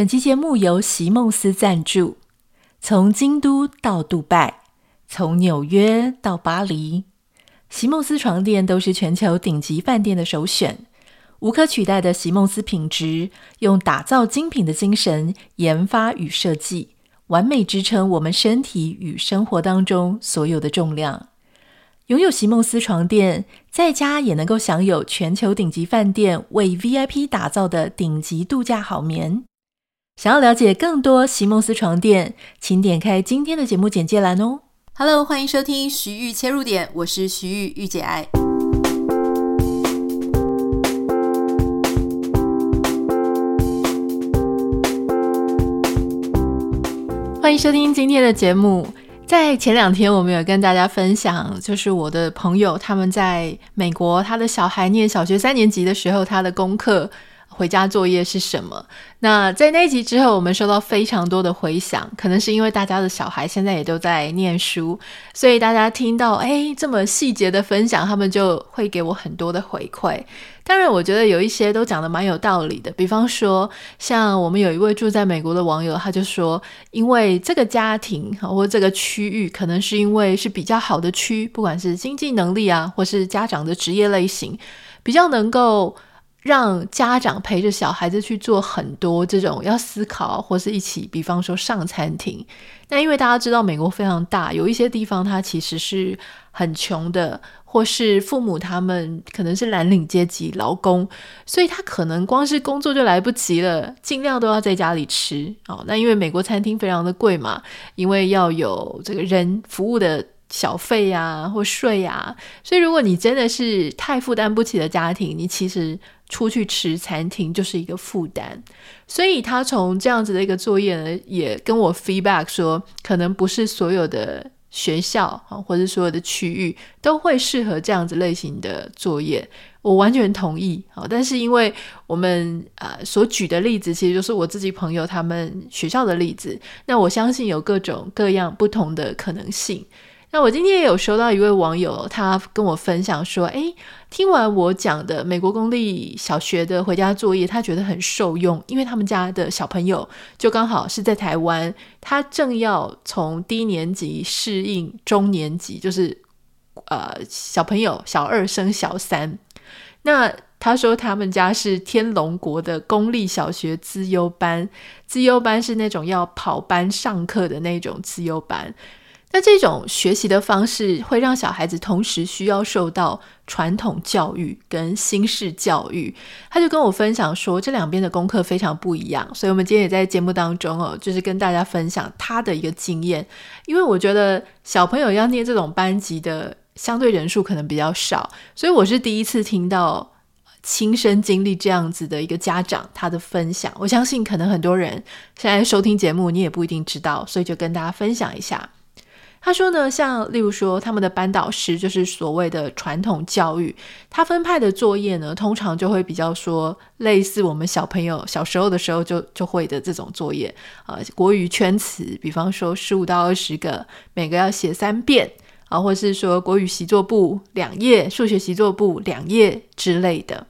本期节目由席梦思赞助。从京都到杜拜，从纽约到巴黎，席梦思床垫都是全球顶级饭店的首选。无可取代的席梦思品质，用打造精品的精神研发与设计，完美支撑我们身体与生活当中所有的重量。拥有席梦思床垫，在家也能够享有全球顶级饭店为 VIP 打造的顶级度假好眠。想要了解更多席梦思床垫，请点开今天的节目简介栏哦。Hello，欢迎收听徐玉切入点，我是徐玉玉姐爱。欢迎收听今天的节目。在前两天，我们有跟大家分享，就是我的朋友他们在美国，他的小孩念小学三年级的时候，他的功课。回家作业是什么？那在那集之后，我们收到非常多的回响，可能是因为大家的小孩现在也都在念书，所以大家听到诶这么细节的分享，他们就会给我很多的回馈。当然，我觉得有一些都讲得蛮有道理的，比方说，像我们有一位住在美国的网友，他就说，因为这个家庭或这个区域，可能是因为是比较好的区，不管是经济能力啊，或是家长的职业类型，比较能够。让家长陪着小孩子去做很多这种要思考，或是一起，比方说上餐厅。那因为大家知道美国非常大，有一些地方它其实是很穷的，或是父母他们可能是蓝领阶级劳工，所以他可能光是工作就来不及了，尽量都要在家里吃。哦，那因为美国餐厅非常的贵嘛，因为要有这个人服务的。小费呀、啊，或税呀、啊，所以如果你真的是太负担不起的家庭，你其实出去吃餐厅就是一个负担。所以他从这样子的一个作业呢，也跟我 feedback 说，可能不是所有的学校啊，或者所有的区域都会适合这样子类型的作业。我完全同意啊，但是因为我们呃所举的例子，其实就是我自己朋友他们学校的例子，那我相信有各种各样不同的可能性。那我今天也有收到一位网友，他跟我分享说：“诶，听完我讲的美国公立小学的回家作业，他觉得很受用，因为他们家的小朋友就刚好是在台湾，他正要从低年级适应中年级，就是呃小朋友小二升小三。那他说他们家是天龙国的公立小学资优班，资优班是那种要跑班上课的那种资优班。”那这种学习的方式会让小孩子同时需要受到传统教育跟新式教育。他就跟我分享说，这两边的功课非常不一样。所以，我们今天也在节目当中哦，就是跟大家分享他的一个经验。因为我觉得小朋友要念这种班级的相对人数可能比较少，所以我是第一次听到亲身经历这样子的一个家长他的分享。我相信可能很多人现在收听节目，你也不一定知道，所以就跟大家分享一下。他说呢，像例如说，他们的班导师就是所谓的传统教育，他分派的作业呢，通常就会比较说类似我们小朋友小时候的时候就就会的这种作业啊、国语圈词，比方说十五到二十个，每个要写三遍啊，或是说国语习作簿两页，数学习作簿两页之类的。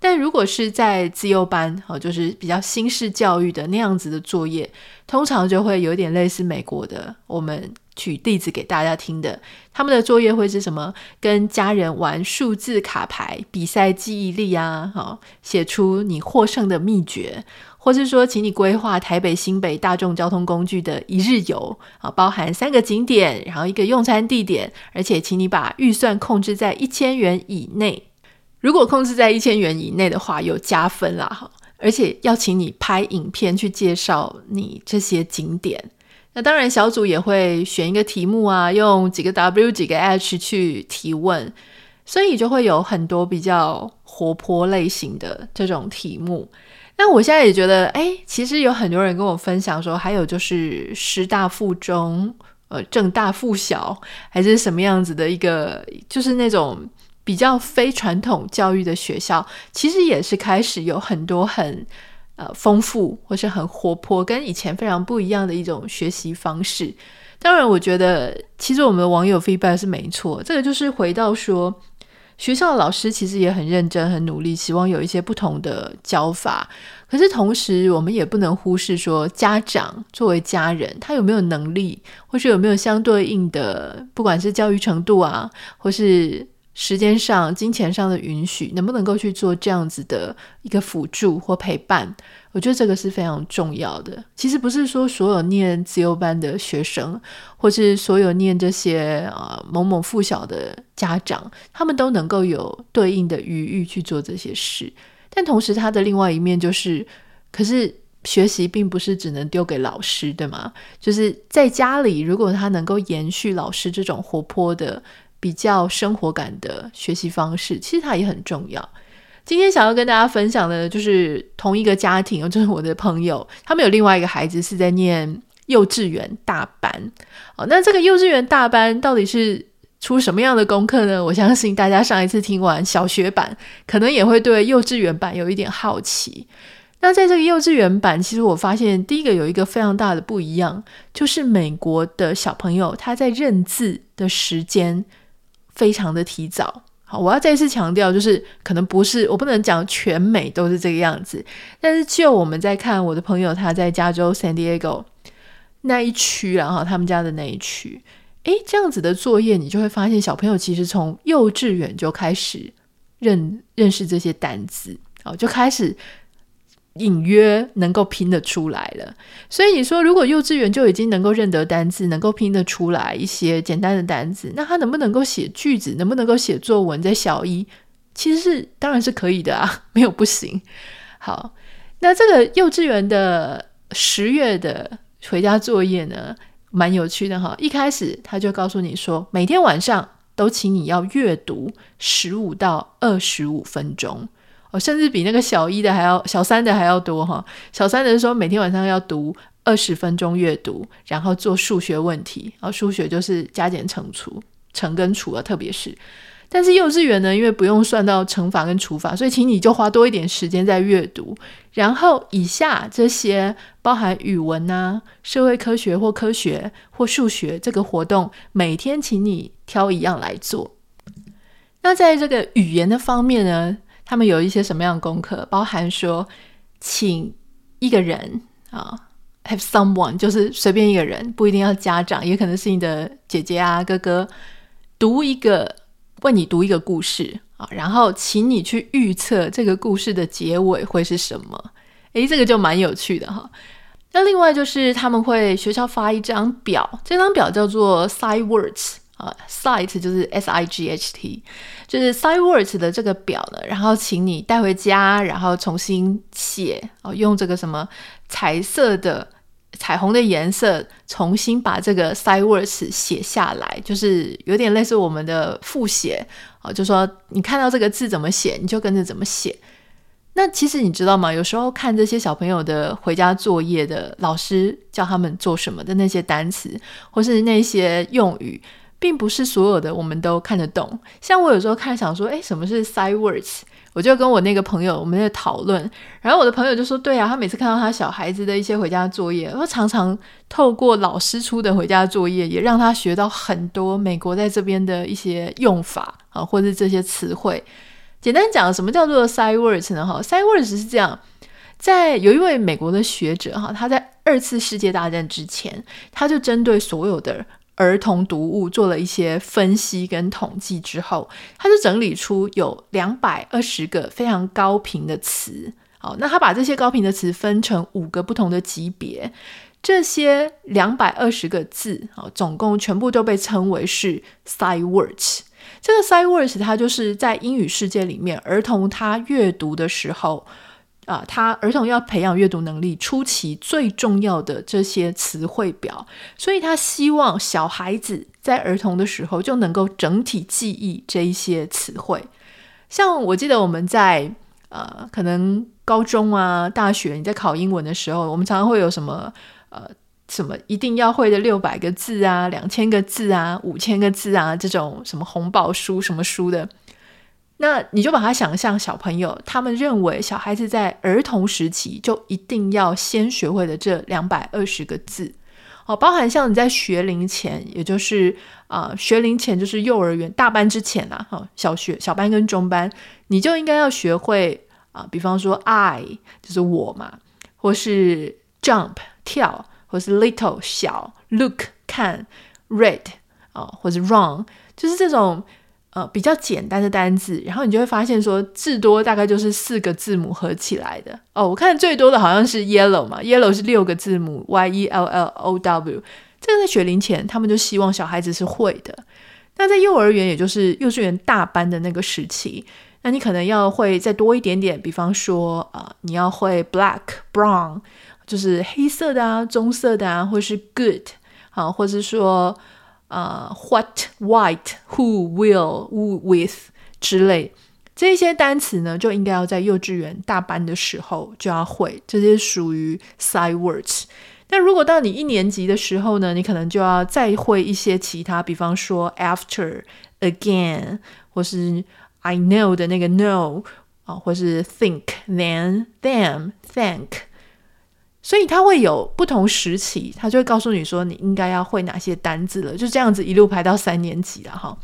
但如果是在自幼班，哦，就是比较新式教育的那样子的作业，通常就会有点类似美国的。我们举例子给大家听的，他们的作业会是什么？跟家人玩数字卡牌，比赛记忆力啊，好，写出你获胜的秘诀，或是说，请你规划台北新北大众交通工具的一日游啊，包含三个景点，然后一个用餐地点，而且请你把预算控制在一千元以内。如果控制在一千元以内的话，有加分啦哈！而且要请你拍影片去介绍你这些景点。那当然，小组也会选一个题目啊，用几个 W 几个 H 去提问，所以就会有很多比较活泼类型的这种题目。那我现在也觉得，哎，其实有很多人跟我分享说，还有就是师大附中、呃正大附小，还是什么样子的一个，就是那种。比较非传统教育的学校，其实也是开始有很多很呃丰富或是很活泼，跟以前非常不一样的一种学习方式。当然，我觉得其实我们的网友 feedback 是没错，这个就是回到说，学校的老师其实也很认真、很努力，希望有一些不同的教法。可是同时，我们也不能忽视说，家长作为家人，他有没有能力，或是有没有相对应的，不管是教育程度啊，或是时间上、金钱上的允许，能不能够去做这样子的一个辅助或陪伴？我觉得这个是非常重要的。其实不是说所有念自由班的学生，或是所有念这些啊某某附小的家长，他们都能够有对应的余裕去做这些事。但同时，他的另外一面就是，可是学习并不是只能丢给老师，对吗？就是在家里，如果他能够延续老师这种活泼的、比较生活感的学习方式，其实它也很重要。今天想要跟大家分享的，就是同一个家庭，就是我的朋友，他们有另外一个孩子是在念幼稚园大班。哦，那这个幼稚园大班到底是出什么样的功课呢？我相信大家上一次听完小学版，可能也会对幼稚园版有一点好奇。那在这个幼稚园版，其实我发现第一个有一个非常大的不一样，就是美国的小朋友他在认字的时间非常的提早。好，我要再次强调，就是可能不是，我不能讲全美都是这个样子，但是就我们在看我的朋友他在加州 San Diego 那一区，然后他们家的那一区，诶，这样子的作业，你就会发现小朋友其实从幼稚园就开始认认识这些单字，好，就开始。隐约能够拼得出来了，所以你说，如果幼稚园就已经能够认得单字，能够拼得出来一些简单的单字，那他能不能够写句子，能不能够写作文，在小一其实是当然是可以的啊，没有不行。好，那这个幼稚园的十月的回家作业呢，蛮有趣的哈。一开始他就告诉你说，每天晚上都请你要阅读十五到二十五分钟。哦，甚至比那个小一的还要小三的还要多哈。小三的时候每天晚上要读二十分钟阅读，然后做数学问题。然后数学就是加减乘除，乘跟除啊，特别是。但是幼稚园呢，因为不用算到乘法跟除法，所以请你就花多一点时间在阅读。然后以下这些包含语文啊、社会科学或科学或数学这个活动，每天请你挑一样来做。那在这个语言的方面呢？他们有一些什么样的功课？包含说，请一个人啊，have someone，就是随便一个人，不一定要家长，也可能是你的姐姐啊、哥哥，读一个，为你读一个故事啊，然后请你去预测这个故事的结尾会是什么。诶，这个就蛮有趣的哈。那另外就是他们会学校发一张表，这张表叫做 Sight Words。啊，sight 就是 S I G H T，就是 sight words 的这个表呢，然后请你带回家，然后重新写哦，用这个什么彩色的彩虹的颜色，重新把这个 sight words 写下来，就是有点类似我们的复写哦，就说你看到这个字怎么写，你就跟着怎么写。那其实你知道吗？有时候看这些小朋友的回家作业的老师叫他们做什么的那些单词，或是那些用语。并不是所有的我们都看得懂。像我有时候看，想说，诶，什么是 sight words？我就跟我那个朋友我们在讨论，然后我的朋友就说，对啊，他每次看到他小孩子的一些回家作业，他常常透过老师出的回家作业，也让他学到很多美国在这边的一些用法啊，或者这些词汇。简单讲，什么叫做 sight words 呢？哈，sight words 是这样，在有一位美国的学者哈，他在二次世界大战之前，他就针对所有的。儿童读物做了一些分析跟统计之后，他就整理出有两百二十个非常高频的词。好，那他把这些高频的词分成五个不同的级别，这些两百二十个字，好，总共全部都被称为是 sight words。这个 sight words 它就是在英语世界里面，儿童他阅读的时候。啊，他儿童要培养阅读能力初期最重要的这些词汇表，所以他希望小孩子在儿童的时候就能够整体记忆这一些词汇。像我记得我们在呃，可能高中啊、大学，你在考英文的时候，我们常常会有什么呃，什么一定要会的六百个字啊、两千个字啊、五千个字啊这种什么红宝书什么书的。那你就把它想象小朋友，他们认为小孩子在儿童时期就一定要先学会的这两百二十个字哦，包含像你在学龄前，也就是啊、学龄前就是幼儿园大班之前啊，哈，小学小班跟中班，你就应该要学会啊、比方说 I 就是我嘛，或是 jump 跳，或是 little 小，look 看，read 啊、或是 run，就是这种。呃，比较简单的单字，然后你就会发现说，至多大概就是四个字母合起来的哦。我看最多的好像是 yellow 嘛，yellow 是六个字母 y e l l o w。这个在学龄前，他们就希望小孩子是会的。那在幼儿园，也就是幼稚园大班的那个时期，那你可能要会再多一点点，比方说啊、呃，你要会 black、brown，就是黑色的啊，棕色的啊，或是 good 啊，或者说。啊、，what，white, who, will, who, with 之类这些单词呢，就应该要在幼稚园大班的时候就要会，这些属于 sight words。那如果到你一年级的时候呢，你可能就要再会一些其他，比方说 after, again，或是 I know 的那个 know 啊，或是 think, then, them, thank。所以他会有不同时期，他就会告诉你说，你应该要会哪些单字了，就这样子一路排到三年级了哈。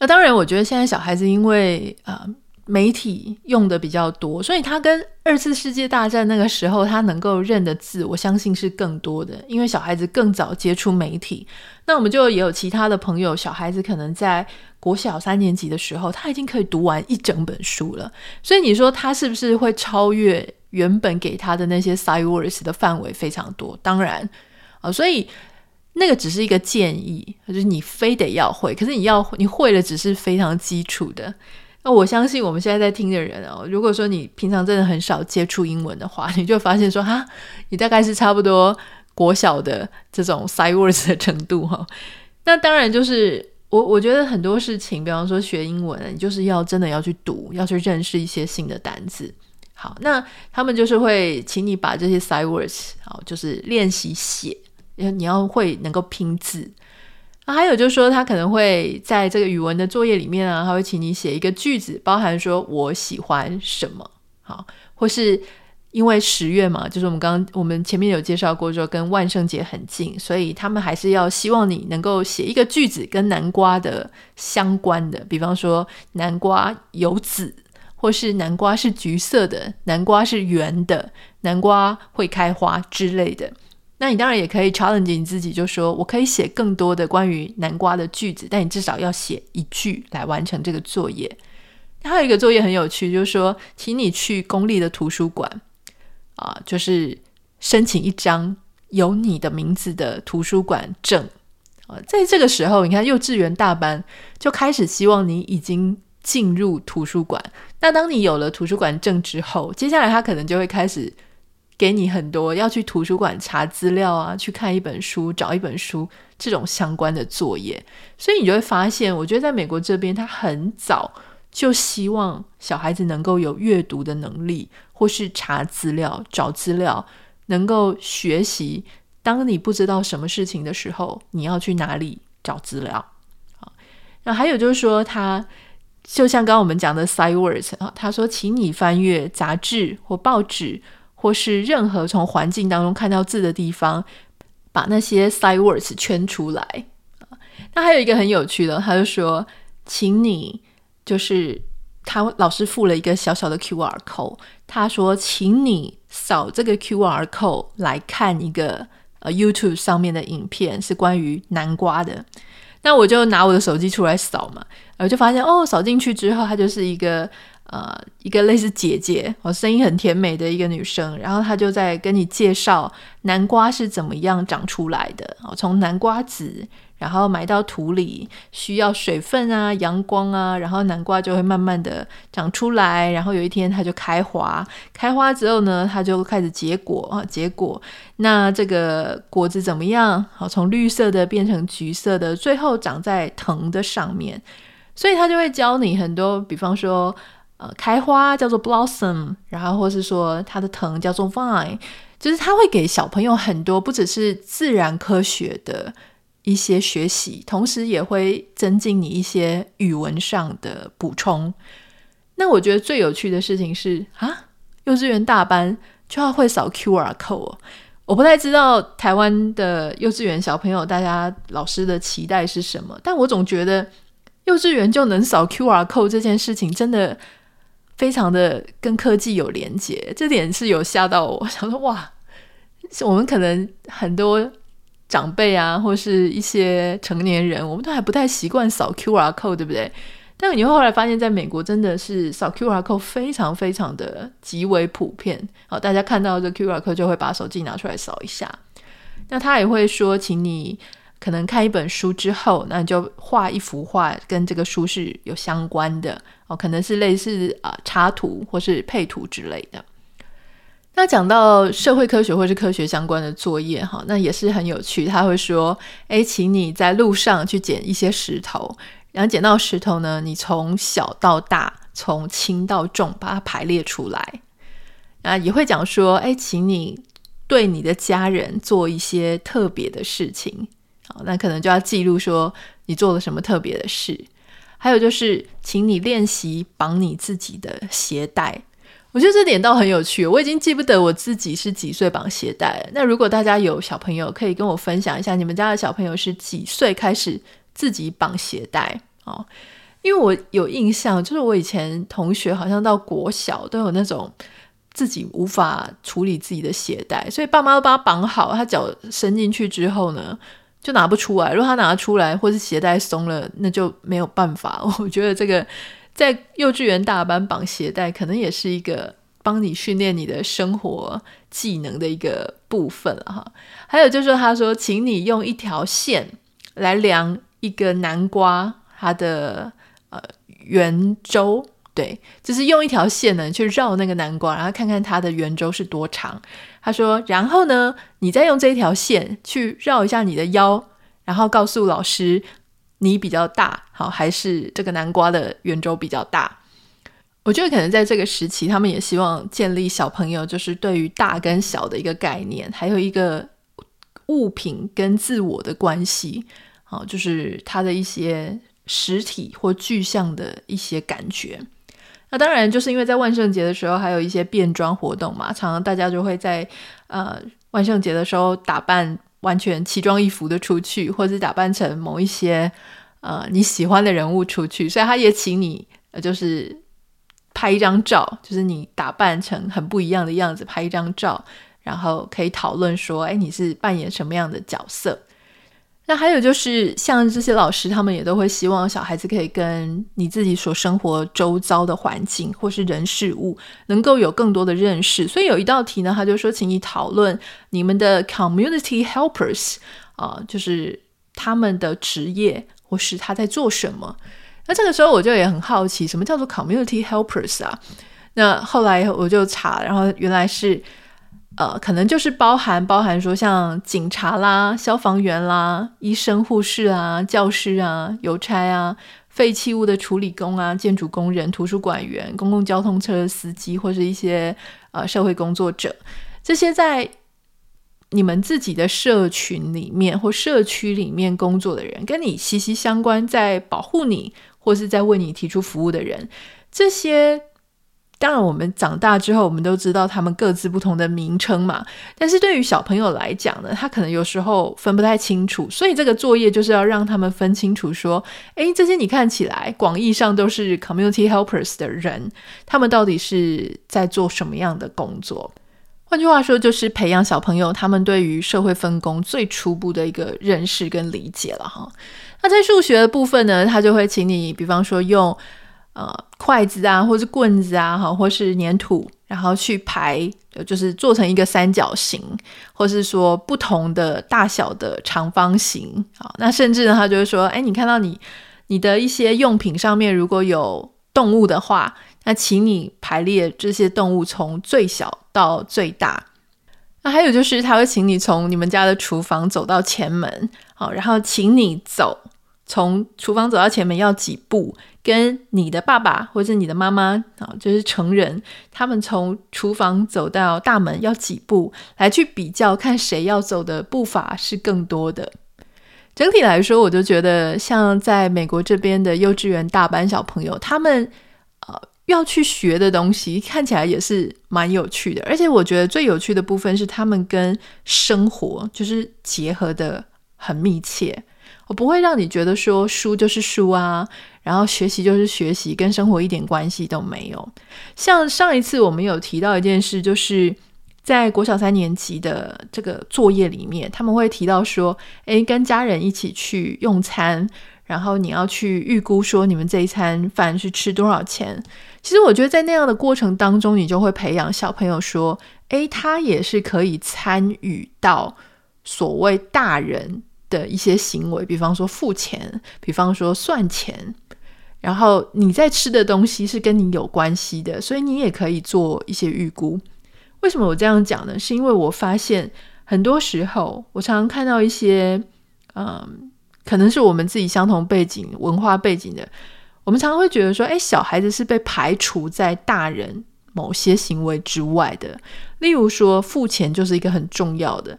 那当然，我觉得现在小孩子因为呃媒体用的比较多，所以他跟二次世界大战那个时候他能够认的字，我相信是更多的，因为小孩子更早接触媒体。那我们就也有其他的朋友，小孩子可能在国小三年级的时候，他已经可以读完一整本书了。所以你说他是不是会超越？原本给他的那些 sight words 的范围非常多，当然啊，所以那个只是一个建议，就是你非得要会，可是你要你会的只是非常基础的。那我相信我们现在在听的人哦，如果说你平常真的很少接触英文的话，你就发现说哈，你大概是差不多国小的这种 sight words 的程度哈。那当然就是我我觉得很多事情，比方说学英文，你就是要真的要去读，要去认识一些新的单字。好，那他们就是会请你把这些 side words，好，就是练习写，你要会能够拼字。那还有就是说，他可能会在这个语文的作业里面啊，他会请你写一个句子，包含说我喜欢什么，好，或是因为十月嘛，就是我们刚刚我们前面有介绍过，说跟万圣节很近，所以他们还是要希望你能够写一个句子跟南瓜的相关的，比方说南瓜有籽。或是南瓜是橘色的，南瓜是圆的，南瓜会开花之类的。那你当然也可以 challenge 你自己，就说我可以写更多的关于南瓜的句子，但你至少要写一句来完成这个作业。还有一个作业很有趣，就是说，请你去公立的图书馆啊，就是申请一张有你的名字的图书馆证啊。在这个时候，你看幼稚园大班就开始希望你已经。进入图书馆，那当你有了图书馆证之后，接下来他可能就会开始给你很多要去图书馆查资料啊，去看一本书、找一本书这种相关的作业。所以你就会发现，我觉得在美国这边，他很早就希望小孩子能够有阅读的能力，或是查资料、找资料，能够学习。当你不知道什么事情的时候，你要去哪里找资料？好，那还有就是说他。就像刚刚我们讲的 sight words 啊，他说，请你翻阅杂志或报纸，或是任何从环境当中看到字的地方，把那些 sight words 圈出来。那还有一个很有趣的，他就说，请你就是他老师附了一个小小的 QR code，他说，请你扫这个 QR code 来看一个呃 YouTube 上面的影片，是关于南瓜的。那我就拿我的手机出来扫嘛，我就发现哦，扫进去之后，她就是一个呃一个类似姐姐，哦，声音很甜美的一个女生，然后她就在跟你介绍南瓜是怎么样长出来的，哦，从南瓜籽。然后埋到土里，需要水分啊、阳光啊，然后南瓜就会慢慢的长出来，然后有一天它就开花，开花之后呢，它就开始结果啊，结果。那这个果子怎么样？好，从绿色的变成橘色的，最后长在藤的上面。所以他就会教你很多，比方说，呃，开花叫做 blossom，然后或是说它的藤叫做 vine，就是他会给小朋友很多，不只是自然科学的。一些学习，同时也会增进你一些语文上的补充。那我觉得最有趣的事情是啊，幼稚园大班就要会扫 QR code。我不太知道台湾的幼稚园小朋友大家老师的期待是什么，但我总觉得幼稚园就能扫 QR code 这件事情真的非常的跟科技有连接，这点是有吓到我，想说哇，我们可能很多长辈啊，或是一些成年人，我们都还不太习惯扫 QR code，对不对？但你会后来发现，在美国真的是扫 QR code 非常非常的极为普遍。好，大家看到这 QR code 就会把手机拿出来扫一下。那他也会说，请你可能看一本书之后，那你就画一幅画，跟这个书是有相关的哦，可能是类似啊、插图或是配图之类的。那讲到社会科学或是科学相关的作业哈，那也是很有趣。他会说，诶，请你在路上去捡一些石头。然后捡到石头呢，你从小到大，从轻到重，把它排列出来。啊，也会讲说，哎，请你对你的家人做一些特别的事情。好，那可能就要记录说你做了什么特别的事。还有就是，请你练习绑你自己的鞋带。我觉得这点倒很有趣。我已经记不得我自己是几岁绑鞋带。那如果大家有小朋友，可以跟我分享一下，你们家的小朋友是几岁开始自己绑鞋带哦，因为我有印象，就是我以前同学好像到国小都有那种自己无法处理自己的鞋带，所以爸妈都帮他绑好，他脚伸进去之后呢，就拿不出来。如果他拿出来，或是鞋带松了，那就没有办法。我觉得这个在幼稚园大班绑鞋带，可能也是一个帮你训练你的生活技能的一个部分哈。还有就是他说，请你用一条线来量。一个南瓜，它的呃圆周，对，就是用一条线呢去绕那个南瓜，然后看看它的圆周是多长。他说，然后呢，你再用这一条线去绕一下你的腰，然后告诉老师你比较大，好，还是这个南瓜的圆周比较大？我觉得可能在这个时期，他们也希望建立小朋友就是对于大跟小的一个概念，还有一个物品跟自我的关系。好，就是他的一些实体或具象的一些感觉。那当然，就是因为在万圣节的时候，还有一些变装活动嘛，常常大家就会在呃万圣节的时候打扮完全奇装异服的出去，或者打扮成某一些呃你喜欢的人物出去。所以他也请你呃就是拍一张照，就是你打扮成很不一样的样子，拍一张照，然后可以讨论说，哎，你是扮演什么样的角色？那还有就是，像这些老师，他们也都会希望小孩子可以跟你自己所生活周遭的环境或是人事物能够有更多的认识。所以有一道题呢，他就说，请你讨论你们的 community helpers 啊、就是他们的职业或是他在做什么。那这个时候我就也很好奇，什么叫做 community helpers 啊？那后来我就查，然后原来是。呃，可能就是包含包含说像警察啦、消防员啦、医生、护士啊、教师啊、邮差啊、废弃物的处理工啊、建筑工人、图书馆员、公共交通车司机，或是一些呃社会工作者，这些在你们自己的社群里面或社区里面工作的人，跟你息息相关，在保护你或是在为你提出服务的人，这些。当然，我们长大之后，我们都知道他们各自不同的名称嘛。但是对于小朋友来讲呢，他可能有时候分不太清楚，所以这个作业就是要让他们分清楚，说，诶，这些你看起来广义上都是 community helpers 的人，他们到底是在做什么样的工作？换句话说，就是培养小朋友他们对于社会分工最初步的一个认识跟理解了哈。那在数学的部分呢，他就会请你，比方说用。呃，筷子啊，或是棍子啊，哈，或是粘土，然后去排，就是做成一个三角形，或是说不同的大小的长方形。好，那甚至呢，他就会说，哎，你看到你你的一些用品上面如果有动物的话，那请你排列这些动物从最小到最大。那还有就是，他会请你从你们家的厨房走到前门，好，然后请你走。从厨房走到前门要几步？跟你的爸爸或者你的妈妈啊，就是成人，他们从厨房走到大门要几步？来去比较，看谁要走的步伐是更多的。整体来说，我就觉得像在美国这边的幼稚园大班小朋友，他们呃要去学的东西，看起来也是蛮有趣的。而且我觉得最有趣的部分是他们跟生活就是结合的很密切。我不会让你觉得说书就是书啊，然后学习就是学习，跟生活一点关系都没有。像上一次我们有提到一件事，就是在国小三年级的这个作业里面，他们会提到说，诶，跟家人一起去用餐，然后你要去预估说你们这一餐饭是吃多少钱。其实我觉得在那样的过程当中，你就会培养小朋友说，诶，他也是可以参与到所谓大人的一些行为，比方说付钱，比方说算钱，然后你在吃的东西是跟你有关系的，所以你也可以做一些预估。为什么我这样讲呢？是因为我发现很多时候，我常常看到一些，嗯，可能是我们自己相同背景、文化背景的，我们常常会觉得说，哎，小孩子是被排除在大人某些行为之外的，例如说付钱就是一个很重要的。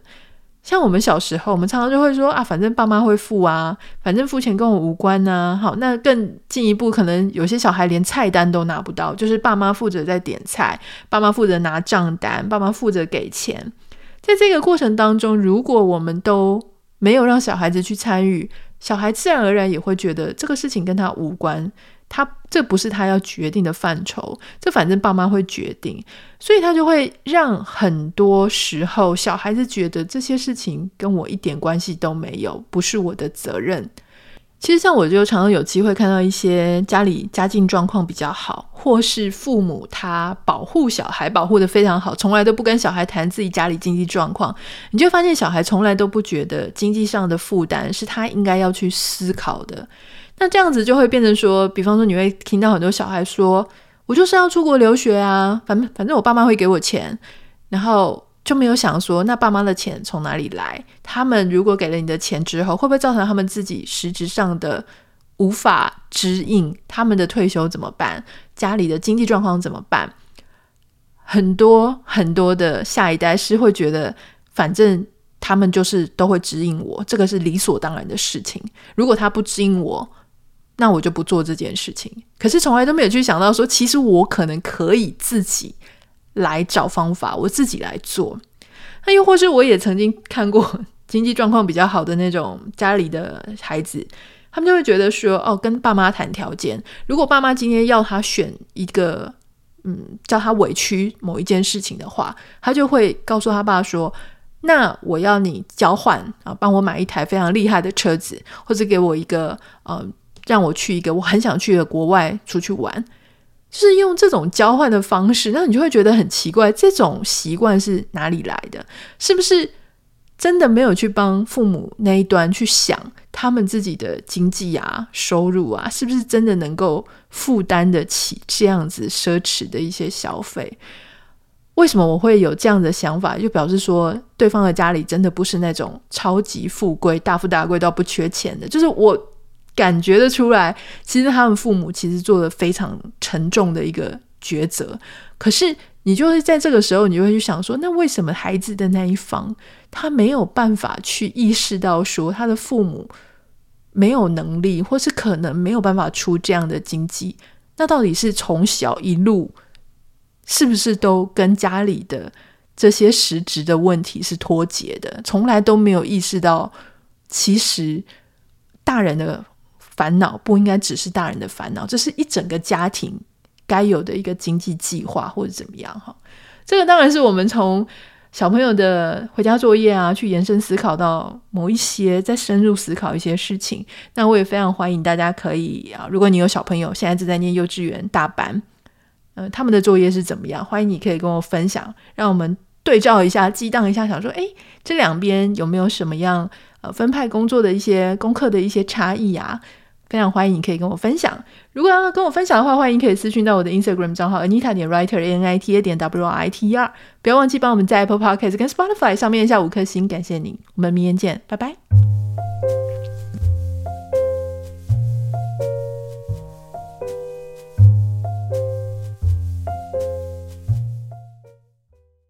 像我们小时候，我们常常就会说啊，反正爸妈会付啊，反正付钱跟我无关呐。好，那更进一步，可能有些小孩连菜单都拿不到，就是爸妈负责在点菜，爸妈负责拿账单，爸妈负责给钱。在这个过程当中，如果我们都没有让小孩子去参与，小孩自然而然也会觉得这个事情跟他无关。他这不是他要决定的范畴，这反正爸妈会决定，所以他就会让很多时候小孩子觉得这些事情跟我一点关系都没有，不是我的责任。其实像我就常常有机会看到一些家里家境状况比较好，或是父母他保护小孩保护得非常好，从来都不跟小孩谈自己家里经济状况，你就发现小孩从来都不觉得经济上的负担是他应该要去思考的。那这样子就会变成说，比方说你会听到很多小孩说：“我就是要出国留学啊，反正反正我爸妈会给我钱。”然后就没有想说，那爸妈的钱从哪里来？他们如果给了你的钱之后，会不会造成他们自己实质上的无法支应？他们的退休怎么办？家里的经济状况怎么办？很多很多的下一代是会觉得，反正他们就是都会支应我，这个是理所当然的事情。如果他不支应我，那我就不做这件事情。可是从来都没有去想到说，其实我可能可以自己来找方法，我自己来做。那又或是我也曾经看过 经济状况比较好的那种家里的孩子，他们就会觉得说，哦，跟爸妈谈条件。如果爸妈今天要他选一个，嗯，叫他委屈某一件事情的话，他就会告诉他爸说，那我要你交换啊，帮我买一台非常厉害的车子，或者给我一个，嗯。让我去一个我很想去的国外出去玩，就是用这种交换的方式，那你就会觉得很奇怪，这种习惯是哪里来的？是不是真的没有去帮父母那一端去想他们自己的经济啊、收入啊，是不是真的能够负担得起这样子奢侈的一些消费？为什么我会有这样的想法？就表示说，对方的家里真的不是那种超级富贵、大富大贵到不缺钱的，就是我。感觉得出来，其实他们父母其实做了非常沉重的一个抉择。可是你就会在这个时候，你就会去想说，那为什么孩子的那一方他没有办法去意识到说，他的父母没有能力，或是可能没有办法出这样的经济？那到底是从小一路是不是都跟家里的这些实质的问题是脱节的？从来都没有意识到，其实大人的。烦恼不应该只是大人的烦恼，这是一整个家庭该有的一个经济计划或者怎么样哈。这个当然是我们从小朋友的回家作业啊，去延伸思考到某一些，再深入思考一些事情。那我也非常欢迎大家可以啊，如果你有小朋友现在正在念幼稚园大班，呃，他们的作业是怎么样？欢迎你可以跟我分享，让我们对照一下，激荡一下，想说，诶，这两边有没有什么样呃分派工作的一些功课的一些差异啊？非常欢迎你可以跟我分享。如果要跟我分享的话，欢迎可以私讯到我的 Instagram 账号 Anita 点 Writer A N I T A 点 W R I T E R。不要忘记帮我们在 Apple Podcast 跟 Spotify 上面下五颗星，感谢你。我们明天见，拜拜。